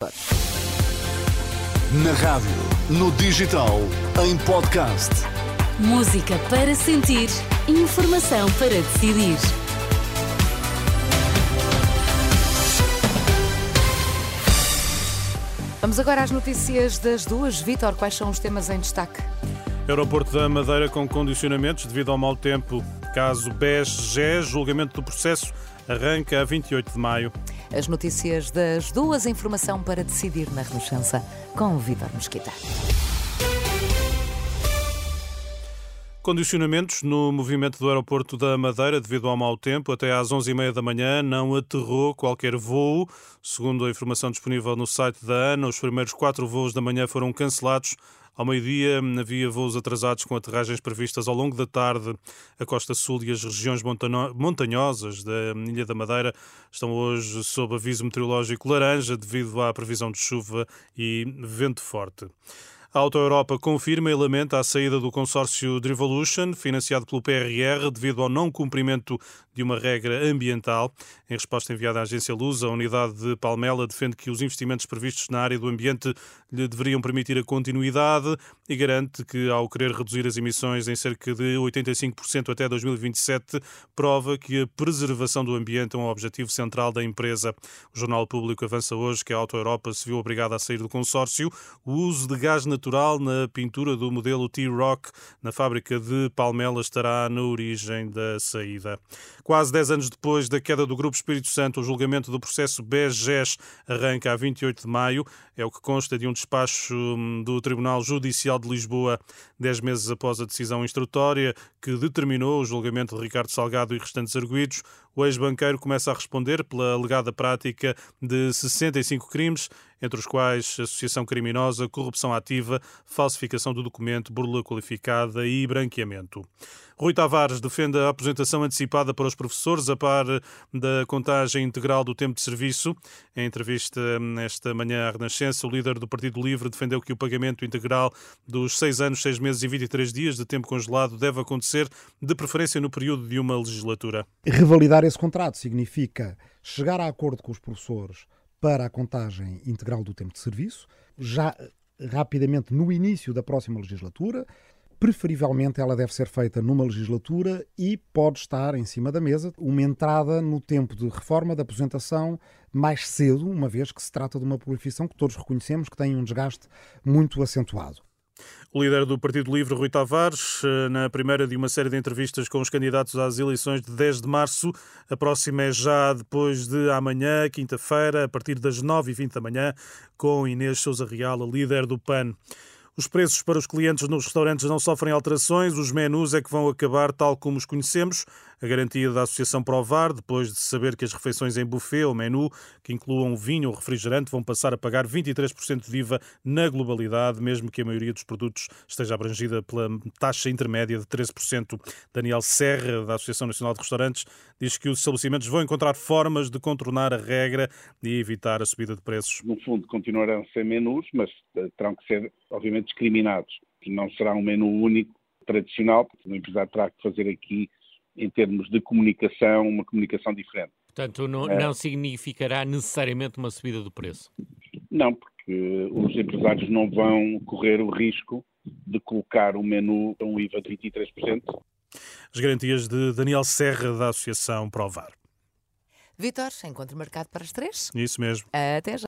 Na rádio, no digital, em podcast. Música para sentir, informação para decidir. Vamos agora às notícias das duas. Vítor, quais são os temas em destaque? Aeroporto da Madeira com condicionamentos devido ao mau tempo. Caso BES-GE, julgamento do processo arranca a 28 de maio. As notícias das duas, informação para decidir na Renascença, com o Vítor Mesquita. Condicionamentos no movimento do aeroporto da Madeira devido ao mau tempo. Até às 11h30 da manhã não aterrou qualquer voo. Segundo a informação disponível no site da ANA, os primeiros quatro voos da manhã foram cancelados. Ao meio-dia havia voos atrasados com aterragens previstas ao longo da tarde. A Costa Sul e as regiões montanhosas da Ilha da Madeira estão hoje sob aviso meteorológico laranja devido à previsão de chuva e vento forte. A Auto Europa confirma e lamenta a saída do consórcio Drivolution, financiado pelo PRR, devido ao não cumprimento de uma regra ambiental. Em resposta enviada à agência Luz, a unidade de Palmela defende que os investimentos previstos na área do ambiente lhe deveriam permitir a continuidade e garante que, ao querer reduzir as emissões em cerca de 85% até 2027, prova que a preservação do ambiente é um objetivo central da empresa. O Jornal Público avança hoje que a Auto Europa se viu obrigada a sair do consórcio. O uso de gás natural na pintura do modelo T-Rock na fábrica de Palmela estará na origem da saída. Quase 10 anos depois da queda do Grupo Espírito Santo, o julgamento do processo BES-GES arranca a 28 de maio. É o que consta de um despacho hum, do Tribunal Judicial de Lisboa, dez meses após a decisão instrutória que determinou o julgamento de Ricardo Salgado e restantes arguídos. O ex-banqueiro começa a responder pela alegada prática de 65 crimes, entre os quais associação criminosa, corrupção ativa, falsificação do documento, burla qualificada e branqueamento. Rui Tavares defende a aposentação antecipada para os professores a par da contagem integral do tempo de serviço. Em entrevista esta manhã à Renascença, o líder do Partido Livre defendeu que o pagamento integral dos 6 anos, 6 meses e 23 dias de tempo congelado deve acontecer de preferência no período de uma legislatura. Revalidar esse contrato significa chegar a acordo com os professores para a contagem integral do tempo de serviço, já rapidamente no início da próxima legislatura, preferivelmente ela deve ser feita numa legislatura e pode estar em cima da mesa uma entrada no tempo de reforma da aposentação mais cedo, uma vez que se trata de uma profissão que todos reconhecemos que tem um desgaste muito acentuado. O líder do Partido Livre, Rui Tavares, eh, na primeira de uma série de entrevistas com os candidatos às eleições de 10 de março, a próxima é já depois de amanhã, quinta-feira, a partir das 9h20 da manhã, com Inês Souza Real, a líder do PAN. Os preços para os clientes nos restaurantes não sofrem alterações, os menus é que vão acabar tal como os conhecemos. A garantia da Associação Provar, depois de saber que as refeições em buffet ou menu, que incluam vinho ou refrigerante, vão passar a pagar 23% de IVA na globalidade, mesmo que a maioria dos produtos esteja abrangida pela taxa intermédia de 13%. Daniel Serra, da Associação Nacional de Restaurantes, diz que os estabelecimentos vão encontrar formas de contornar a regra e evitar a subida de preços. No fundo, continuarão a ser menus, mas eh, terão que ser, obviamente, discriminados. Não será um menu único, tradicional, porque o empresário terá que fazer aqui, em termos de comunicação, uma comunicação diferente. Portanto, não, é. não significará necessariamente uma subida do preço? Não, porque os empresários não vão correr o risco de colocar o menu a um IVA de 23%. As garantias de Daniel Serra, da Associação Provar. Vitor, encontro marcado para as três? Isso mesmo. Até já.